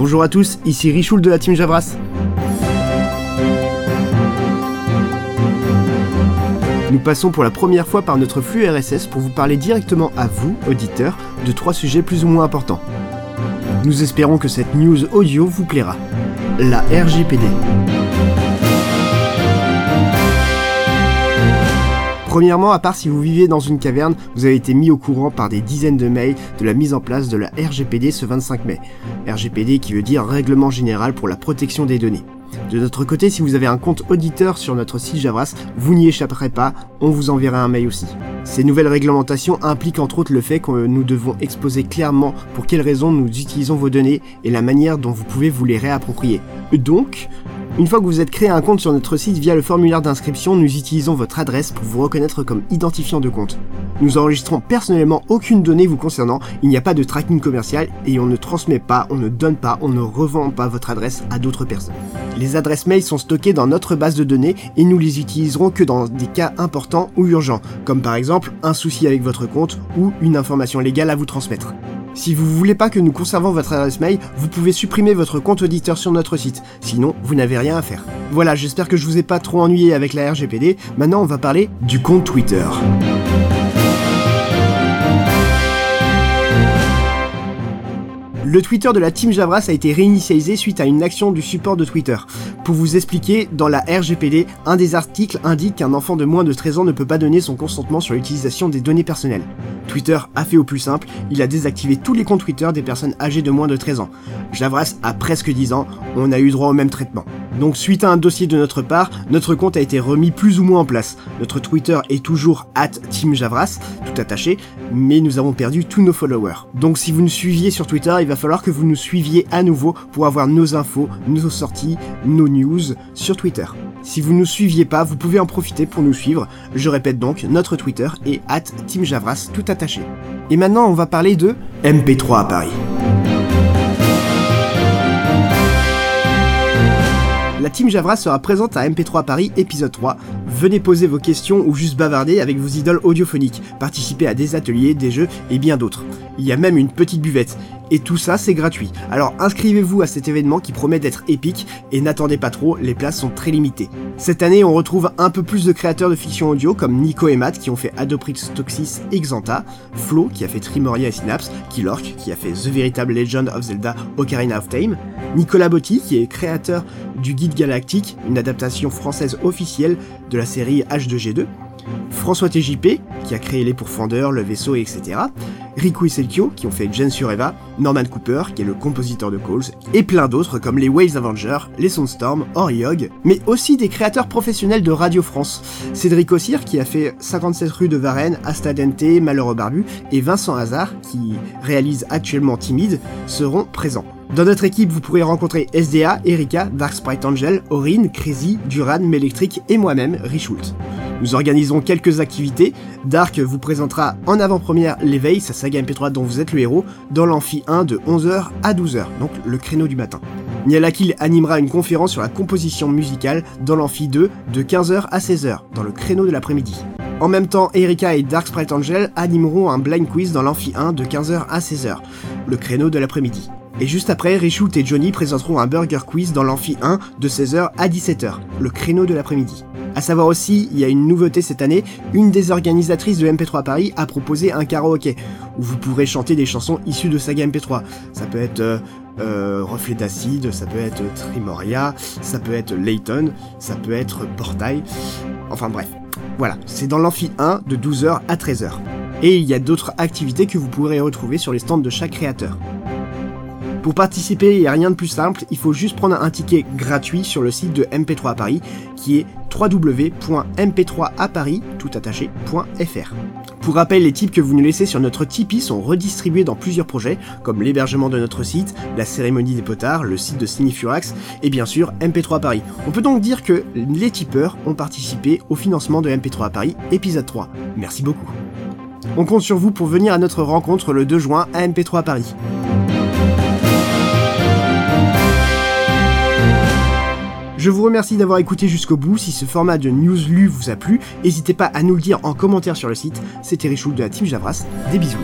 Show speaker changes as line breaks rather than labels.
Bonjour à tous, ici Richoul de la team Javras. Nous passons pour la première fois par notre flux RSS pour vous parler directement à vous, auditeurs, de trois sujets plus ou moins importants. Nous espérons que cette news audio vous plaira. La RGPD. Premièrement, à part si vous vivez dans une caverne, vous avez été mis au courant par des dizaines de mails de la mise en place de la RGPD ce 25 mai. RGPD qui veut dire Règlement général pour la protection des données. De notre côté, si vous avez un compte auditeur sur notre site Javras, vous n'y échapperez pas, on vous enverra un mail aussi. Ces nouvelles réglementations impliquent entre autres le fait que nous devons exposer clairement pour quelles raisons nous utilisons vos données et la manière dont vous pouvez vous les réapproprier. Donc, une fois que vous êtes créé un compte sur notre site via le formulaire d'inscription, nous utilisons votre adresse pour vous reconnaître comme identifiant de compte. Nous enregistrons personnellement aucune donnée vous concernant, il n'y a pas de tracking commercial et on ne transmet pas, on ne donne pas, on ne revend pas votre adresse à d'autres personnes. Les adresses mail sont stockées dans notre base de données et nous les utiliserons que dans des cas importants ou urgents, comme par exemple un souci avec votre compte ou une information légale à vous transmettre. Si vous voulez pas que nous conservons votre adresse mail, vous pouvez supprimer votre compte auditeur sur notre site, sinon vous n'avez rien à faire. Voilà, j'espère que je vous ai pas trop ennuyé avec la RGPD, maintenant on va parler du compte Twitter. Le Twitter de la Team Javras a été réinitialisé suite à une action du support de Twitter. Pour vous expliquer, dans la RGPD, un des articles indique qu'un enfant de moins de 13 ans ne peut pas donner son consentement sur l'utilisation des données personnelles. Twitter a fait au plus simple, il a désactivé tous les comptes Twitter des personnes âgées de moins de 13 ans. Javras a presque 10 ans, on a eu droit au même traitement. Donc suite à un dossier de notre part, notre compte a été remis plus ou moins en place. Notre Twitter est toujours at Team Javras, tout attaché, mais nous avons perdu tous nos followers. Donc si vous nous suiviez sur Twitter, il va falloir que vous nous suiviez à nouveau pour avoir nos infos, nos sorties, nos news sur Twitter. Si vous ne nous suiviez pas, vous pouvez en profiter pour nous suivre. Je répète donc, notre Twitter est at Team tout attaché. Et maintenant, on va parler de MP3 à Paris. La team Javras sera présente à MP3 Paris épisode 3. Venez poser vos questions ou juste bavarder avec vos idoles audio-phoniques, participer à des ateliers, des jeux et bien d'autres. Il y a même une petite buvette. Et tout ça, c'est gratuit. Alors inscrivez-vous à cet événement qui promet d'être épique et n'attendez pas trop, les places sont très limitées. Cette année, on retrouve un peu plus de créateurs de fiction audio comme Nico et Matt qui ont fait Adoprix Toxis et Xanta, Flo qui a fait Trimoria et Synapse, Killork qui a fait The Veritable Legend of Zelda Ocarina of Time, Nicolas Botti qui est créateur du Guide Galactique, une adaptation française officielle de la série H2G2, François TJP, qui a créé les pourfendeurs, le vaisseau, etc. Riku Selkio, qui ont fait Gen sur Eva, Norman Cooper, qui est le compositeur de Calls, et plein d'autres comme les Waves Avengers, les Soundstorm, Oriog, mais aussi des créateurs professionnels de Radio France. Cédric Ossir, qui a fait 57 rue de Varennes, Asta Dente, Malheureux Barbu, et Vincent Hazard, qui réalise actuellement Timide, seront présents. Dans notre équipe, vous pourrez rencontrer SDA, Erika, Dark Sprite Angel, Aurine, Crazy, Duran, Melectric et moi-même, Richult. Nous organisons quelques activités. Dark vous présentera en avant-première l'éveil, sa saga MP3 dont vous êtes le héros, dans l'amphi 1 de 11h à 12h, donc le créneau du matin. Nialakil animera une conférence sur la composition musicale dans l'amphi 2 de 15h à 16h, dans le créneau de l'après-midi. En même temps, Erika et Dark Sprite Angel animeront un blind quiz dans l'amphi 1 de 15h à 16h, le créneau de l'après-midi. Et juste après, Richoult et Johnny présenteront un burger quiz dans l'amphi 1 de 16h à 17h, le créneau de l'après-midi. A savoir aussi, il y a une nouveauté cette année, une des organisatrices de MP3 Paris a proposé un karaoké, où vous pourrez chanter des chansons issues de saga MP3. Ça peut être euh, euh, Reflet d'acide, ça peut être Trimoria, ça peut être Layton, ça peut être Portail, enfin bref. Voilà, c'est dans l'amphi 1 de 12h à 13h. Et il y a d'autres activités que vous pourrez retrouver sur les stands de chaque créateur. Pour participer, il n'y a rien de plus simple, il faut juste prendre un ticket gratuit sur le site de MP3 à Paris qui est www.mp3aparis.fr. Pour rappel, les tips que vous nous laissez sur notre Tipeee sont redistribués dans plusieurs projets, comme l'hébergement de notre site, la cérémonie des potards, le site de Cinefurax et bien sûr MP3 à Paris. On peut donc dire que les tipeurs ont participé au financement de MP3 à Paris épisode 3. Merci beaucoup. On compte sur vous pour venir à notre rencontre le 2 juin à MP3 à Paris. Je vous remercie d'avoir écouté jusqu'au bout. Si ce format de news lu vous a plu, n'hésitez pas à nous le dire en commentaire sur le site. C'était Richoul de la Team Javras. Des bisous.